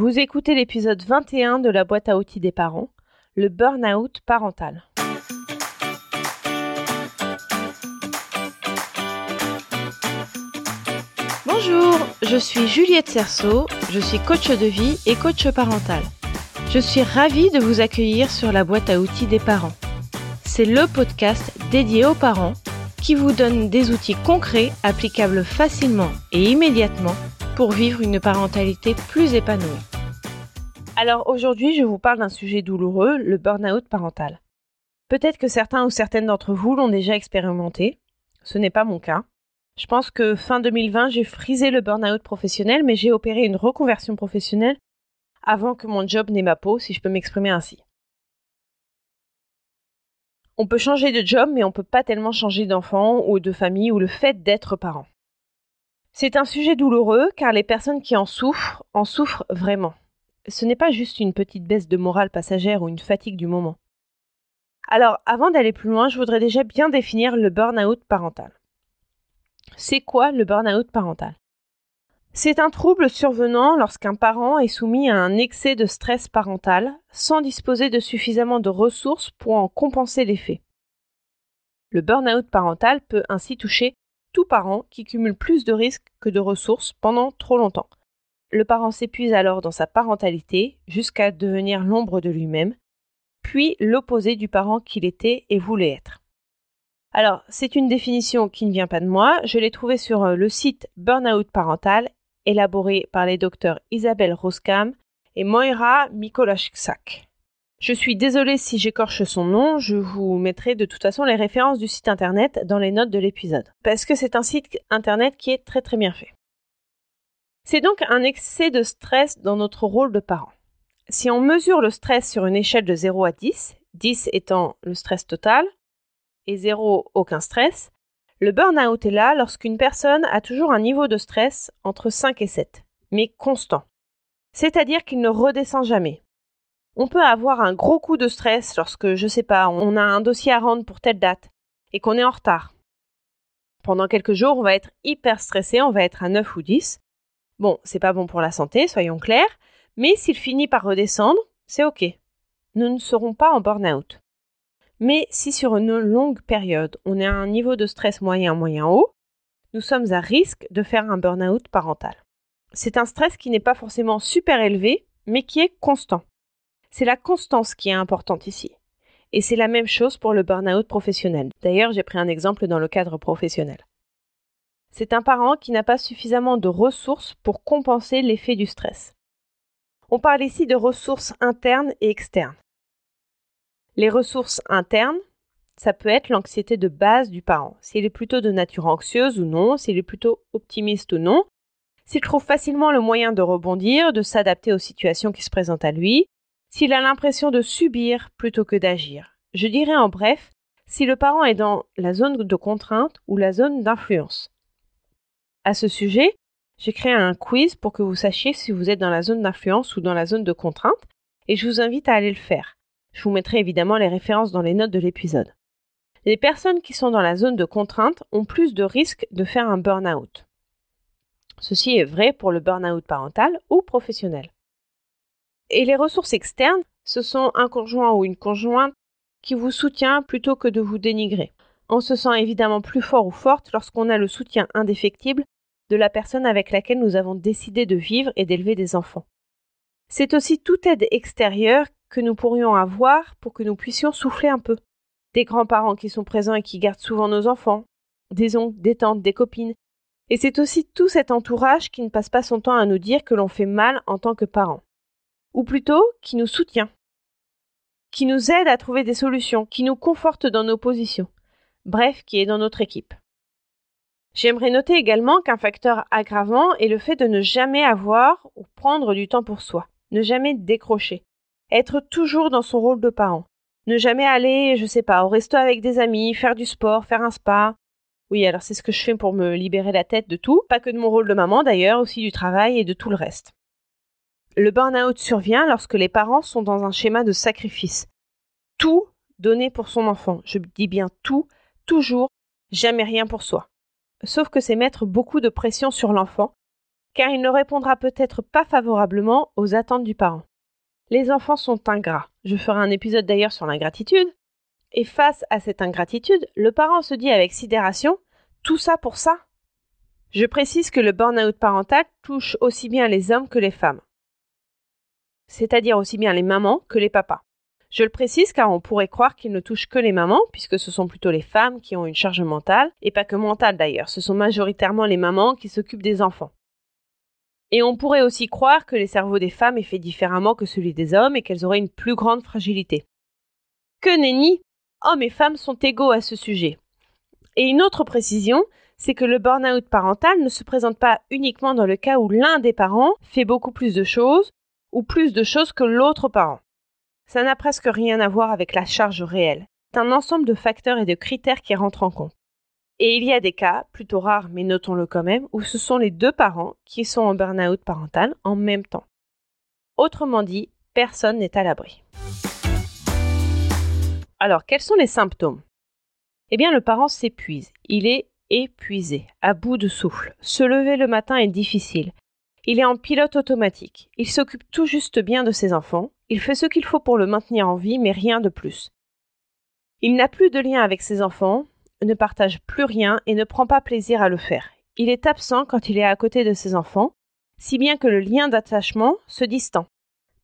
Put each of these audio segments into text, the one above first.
Vous écoutez l'épisode 21 de la boîte à outils des parents, le burn-out parental. Bonjour, je suis Juliette Cerceau, je suis coach de vie et coach parental. Je suis ravie de vous accueillir sur la boîte à outils des parents. C'est le podcast dédié aux parents qui vous donne des outils concrets applicables facilement et immédiatement pour vivre une parentalité plus épanouie. Alors aujourd'hui, je vous parle d'un sujet douloureux, le burn-out parental. Peut-être que certains ou certaines d'entre vous l'ont déjà expérimenté. Ce n'est pas mon cas. Je pense que fin 2020, j'ai frisé le burn-out professionnel, mais j'ai opéré une reconversion professionnelle avant que mon job n'ait ma peau, si je peux m'exprimer ainsi. On peut changer de job, mais on ne peut pas tellement changer d'enfant ou de famille ou le fait d'être parent. C'est un sujet douloureux car les personnes qui en souffrent en souffrent vraiment. Ce n'est pas juste une petite baisse de morale passagère ou une fatigue du moment. Alors, avant d'aller plus loin, je voudrais déjà bien définir le burn-out parental. C'est quoi le burn-out parental? C'est un trouble survenant lorsqu'un parent est soumis à un excès de stress parental sans disposer de suffisamment de ressources pour en compenser l'effet. Le burn-out parental peut ainsi toucher tout parent qui cumule plus de risques que de ressources pendant trop longtemps. Le parent s'épuise alors dans sa parentalité jusqu'à devenir l'ombre de lui-même, puis l'opposé du parent qu'il était et voulait être. Alors, c'est une définition qui ne vient pas de moi, je l'ai trouvée sur euh, le site Burnout Parental, élaboré par les docteurs Isabelle Roskam et Moira Mikolajczak. Je suis désolée si j'écorche son nom, je vous mettrai de toute façon les références du site internet dans les notes de l'épisode, parce que c'est un site internet qui est très très bien fait. C'est donc un excès de stress dans notre rôle de parent. Si on mesure le stress sur une échelle de 0 à 10, 10 étant le stress total et 0 aucun stress, le burn-out est là lorsqu'une personne a toujours un niveau de stress entre 5 et 7, mais constant. C'est-à-dire qu'il ne redescend jamais. On peut avoir un gros coup de stress lorsque, je sais pas, on a un dossier à rendre pour telle date et qu'on est en retard. Pendant quelques jours, on va être hyper stressé, on va être à 9 ou 10. Bon, c'est pas bon pour la santé, soyons clairs, mais s'il finit par redescendre, c'est ok. Nous ne serons pas en burn-out. Mais si sur une longue période, on est à un niveau de stress moyen moyen haut, nous sommes à risque de faire un burn-out parental. C'est un stress qui n'est pas forcément super élevé, mais qui est constant. C'est la constance qui est importante ici. Et c'est la même chose pour le burn-out professionnel. D'ailleurs, j'ai pris un exemple dans le cadre professionnel. C'est un parent qui n'a pas suffisamment de ressources pour compenser l'effet du stress. On parle ici de ressources internes et externes. Les ressources internes, ça peut être l'anxiété de base du parent, s'il est plutôt de nature anxieuse ou non, s'il est plutôt optimiste ou non, s'il trouve facilement le moyen de rebondir, de s'adapter aux situations qui se présentent à lui, s'il a l'impression de subir plutôt que d'agir. Je dirais en bref, si le parent est dans la zone de contrainte ou la zone d'influence. À ce sujet, j'ai créé un quiz pour que vous sachiez si vous êtes dans la zone d'influence ou dans la zone de contrainte, et je vous invite à aller le faire. Je vous mettrai évidemment les références dans les notes de l'épisode. Les personnes qui sont dans la zone de contrainte ont plus de risques de faire un burn-out. Ceci est vrai pour le burn-out parental ou professionnel. Et les ressources externes, ce sont un conjoint ou une conjointe qui vous soutient plutôt que de vous dénigrer. On se sent évidemment plus fort ou forte lorsqu'on a le soutien indéfectible de la personne avec laquelle nous avons décidé de vivre et d'élever des enfants. C'est aussi toute aide extérieure que nous pourrions avoir pour que nous puissions souffler un peu. Des grands-parents qui sont présents et qui gardent souvent nos enfants, des oncles, des tantes, des copines. Et c'est aussi tout cet entourage qui ne passe pas son temps à nous dire que l'on fait mal en tant que parents ou plutôt qui nous soutient, qui nous aide à trouver des solutions, qui nous conforte dans nos positions, bref, qui est dans notre équipe. J'aimerais noter également qu'un facteur aggravant est le fait de ne jamais avoir ou prendre du temps pour soi, ne jamais décrocher, être toujours dans son rôle de parent, ne jamais aller, je sais pas, au resto avec des amis, faire du sport, faire un spa. Oui, alors c'est ce que je fais pour me libérer la tête de tout, pas que de mon rôle de maman d'ailleurs, aussi du travail et de tout le reste. Le burn-out survient lorsque les parents sont dans un schéma de sacrifice. Tout donner pour son enfant. Je dis bien tout, toujours, jamais rien pour soi. Sauf que c'est mettre beaucoup de pression sur l'enfant, car il ne répondra peut-être pas favorablement aux attentes du parent. Les enfants sont ingrats. Je ferai un épisode d'ailleurs sur l'ingratitude. Et face à cette ingratitude, le parent se dit avec sidération Tout ça pour ça? Je précise que le burn-out parental touche aussi bien les hommes que les femmes. C'est-à-dire aussi bien les mamans que les papas. Je le précise car on pourrait croire qu'il ne touche que les mamans, puisque ce sont plutôt les femmes qui ont une charge mentale, et pas que mentale d'ailleurs, ce sont majoritairement les mamans qui s'occupent des enfants. Et on pourrait aussi croire que les cerveaux des femmes est fait différemment que celui des hommes et qu'elles auraient une plus grande fragilité. Que nenni Hommes et femmes sont égaux à ce sujet. Et une autre précision, c'est que le burn-out parental ne se présente pas uniquement dans le cas où l'un des parents fait beaucoup plus de choses ou plus de choses que l'autre parent. Ça n'a presque rien à voir avec la charge réelle. C'est un ensemble de facteurs et de critères qui rentrent en compte. Et il y a des cas, plutôt rares mais notons-le quand même, où ce sont les deux parents qui sont en burn-out parental en même temps. Autrement dit, personne n'est à l'abri. Alors, quels sont les symptômes? Eh bien, le parent s'épuise. Il est épuisé, à bout de souffle. Se lever le matin est difficile. Il est en pilote automatique. Il s'occupe tout juste bien de ses enfants. Il fait ce qu'il faut pour le maintenir en vie, mais rien de plus. Il n'a plus de lien avec ses enfants, ne partage plus rien et ne prend pas plaisir à le faire. Il est absent quand il est à côté de ses enfants, si bien que le lien d'attachement se distend.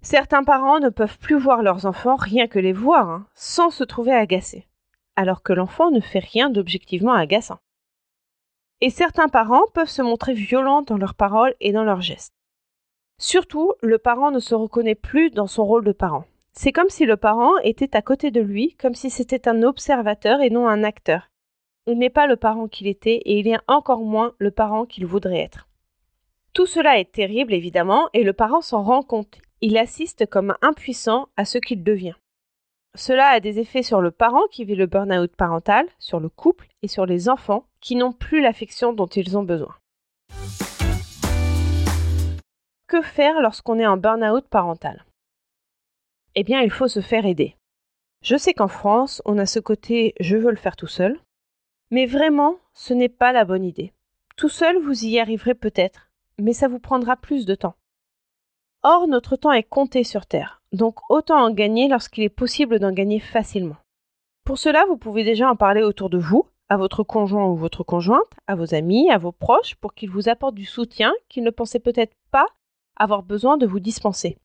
Certains parents ne peuvent plus voir leurs enfants rien que les voir, hein, sans se trouver agacés, alors que l'enfant ne fait rien d'objectivement agaçant. Et certains parents peuvent se montrer violents dans leurs paroles et dans leurs gestes. Surtout, le parent ne se reconnaît plus dans son rôle de parent. C'est comme si le parent était à côté de lui, comme si c'était un observateur et non un acteur. Il n'est pas le parent qu'il était et il est encore moins le parent qu'il voudrait être. Tout cela est terrible évidemment et le parent s'en rend compte. Il assiste comme impuissant à ce qu'il devient. Cela a des effets sur le parent qui vit le burn-out parental, sur le couple et sur les enfants qui n'ont plus l'affection dont ils ont besoin. Que faire lorsqu'on est en burn-out parental? Eh bien, il faut se faire aider. Je sais qu'en France, on a ce côté je veux le faire tout seul, mais vraiment, ce n'est pas la bonne idée. Tout seul, vous y arriverez peut-être, mais ça vous prendra plus de temps. Or, notre temps est compté sur Terre, donc autant en gagner lorsqu'il est possible d'en gagner facilement. Pour cela, vous pouvez déjà en parler autour de vous, à votre conjoint ou votre conjointe, à vos amis, à vos proches, pour qu'ils vous apportent du soutien qu'ils ne pensaient peut-être pas avoir besoin de vous dispenser.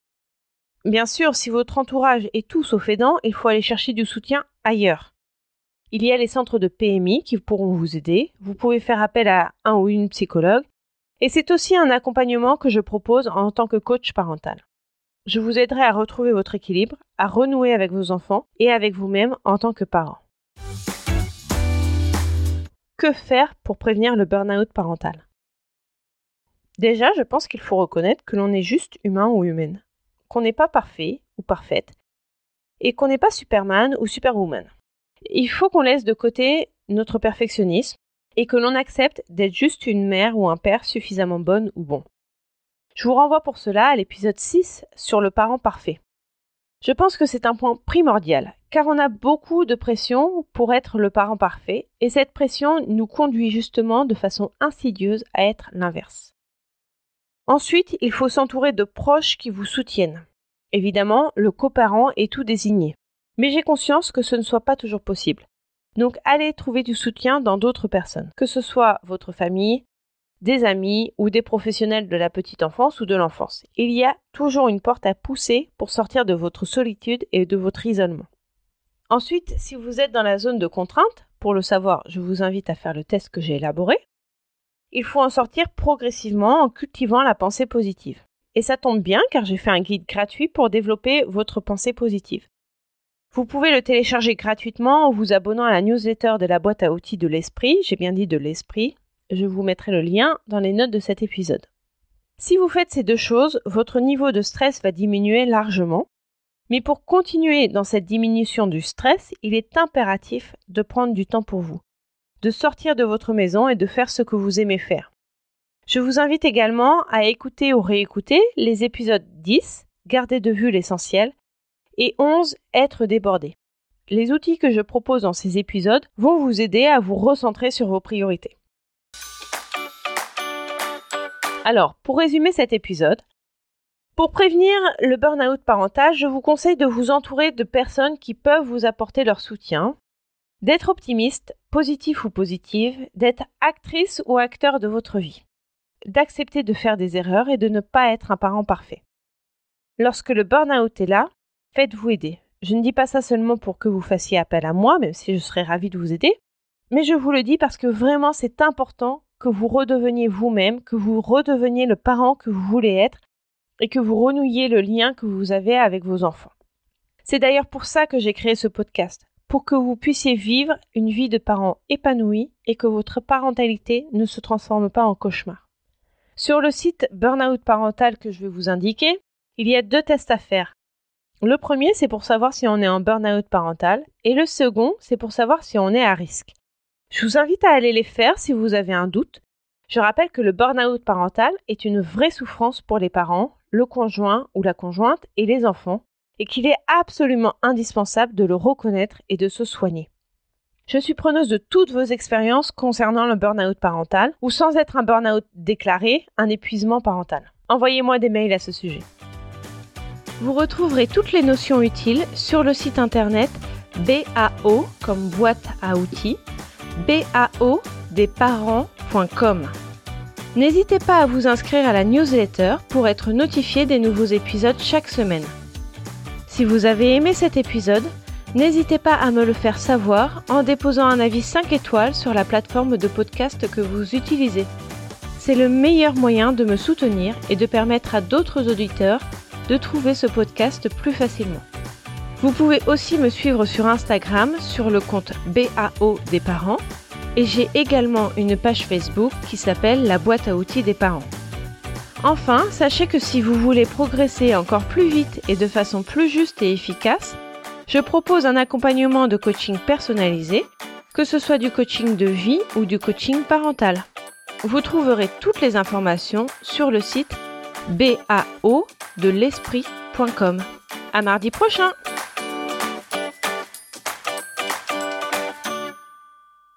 Bien sûr, si votre entourage est tout sauf aidant, il faut aller chercher du soutien ailleurs. Il y a les centres de PMI qui pourront vous aider. Vous pouvez faire appel à un ou une psychologue. Et c'est aussi un accompagnement que je propose en tant que coach parental. Je vous aiderai à retrouver votre équilibre, à renouer avec vos enfants et avec vous-même en tant que parent. Que faire pour prévenir le burn-out parental? Déjà, je pense qu'il faut reconnaître que l'on est juste humain ou humaine, qu'on n'est pas parfait ou parfaite, et qu'on n'est pas Superman ou Superwoman. Il faut qu'on laisse de côté notre perfectionnisme et que l'on accepte d'être juste une mère ou un père suffisamment bonne ou bon. Je vous renvoie pour cela à l'épisode 6 sur le parent parfait. Je pense que c'est un point primordial, car on a beaucoup de pression pour être le parent parfait, et cette pression nous conduit justement de façon insidieuse à être l'inverse. Ensuite, il faut s'entourer de proches qui vous soutiennent. Évidemment, le coparent est tout désigné. Mais j'ai conscience que ce ne soit pas toujours possible. Donc allez trouver du soutien dans d'autres personnes, que ce soit votre famille, des amis ou des professionnels de la petite enfance ou de l'enfance. Il y a toujours une porte à pousser pour sortir de votre solitude et de votre isolement. Ensuite, si vous êtes dans la zone de contrainte, pour le savoir, je vous invite à faire le test que j'ai élaboré. Il faut en sortir progressivement en cultivant la pensée positive. Et ça tombe bien car j'ai fait un guide gratuit pour développer votre pensée positive. Vous pouvez le télécharger gratuitement en vous abonnant à la newsletter de la boîte à outils de l'esprit. J'ai bien dit de l'esprit. Je vous mettrai le lien dans les notes de cet épisode. Si vous faites ces deux choses, votre niveau de stress va diminuer largement. Mais pour continuer dans cette diminution du stress, il est impératif de prendre du temps pour vous, de sortir de votre maison et de faire ce que vous aimez faire. Je vous invite également à écouter ou réécouter les épisodes 10, Gardez de vue l'essentiel, et 11. Être débordé. Les outils que je propose dans ces épisodes vont vous aider à vous recentrer sur vos priorités. Alors, pour résumer cet épisode, pour prévenir le burn-out parental, je vous conseille de vous entourer de personnes qui peuvent vous apporter leur soutien, d'être optimiste, positif ou positive, d'être actrice ou acteur de votre vie, d'accepter de faire des erreurs et de ne pas être un parent parfait. Lorsque le burn-out est là, faites-vous aider. Je ne dis pas ça seulement pour que vous fassiez appel à moi, même si je serais ravie de vous aider, mais je vous le dis parce que vraiment c'est important que vous redeveniez vous-même, que vous redeveniez le parent que vous voulez être et que vous renouiez le lien que vous avez avec vos enfants. C'est d'ailleurs pour ça que j'ai créé ce podcast, pour que vous puissiez vivre une vie de parent épanouie et que votre parentalité ne se transforme pas en cauchemar. Sur le site Burnout Parental que je vais vous indiquer, il y a deux tests à faire. Le premier, c'est pour savoir si on est en burn-out parental, et le second, c'est pour savoir si on est à risque. Je vous invite à aller les faire si vous avez un doute. Je rappelle que le burn-out parental est une vraie souffrance pour les parents, le conjoint ou la conjointe et les enfants, et qu'il est absolument indispensable de le reconnaître et de se soigner. Je suis preneuse de toutes vos expériences concernant le burn-out parental, ou sans être un burn-out déclaré, un épuisement parental. Envoyez-moi des mails à ce sujet. Vous retrouverez toutes les notions utiles sur le site internet BAO comme boîte à outils baodesparents.com. N'hésitez pas à vous inscrire à la newsletter pour être notifié des nouveaux épisodes chaque semaine. Si vous avez aimé cet épisode, n'hésitez pas à me le faire savoir en déposant un avis 5 étoiles sur la plateforme de podcast que vous utilisez. C'est le meilleur moyen de me soutenir et de permettre à d'autres auditeurs de trouver ce podcast plus facilement. Vous pouvez aussi me suivre sur Instagram sur le compte BAO des parents et j'ai également une page Facebook qui s'appelle la boîte à outils des parents. Enfin, sachez que si vous voulez progresser encore plus vite et de façon plus juste et efficace, je propose un accompagnement de coaching personnalisé, que ce soit du coaching de vie ou du coaching parental. Vous trouverez toutes les informations sur le site bao de. À mardi prochain!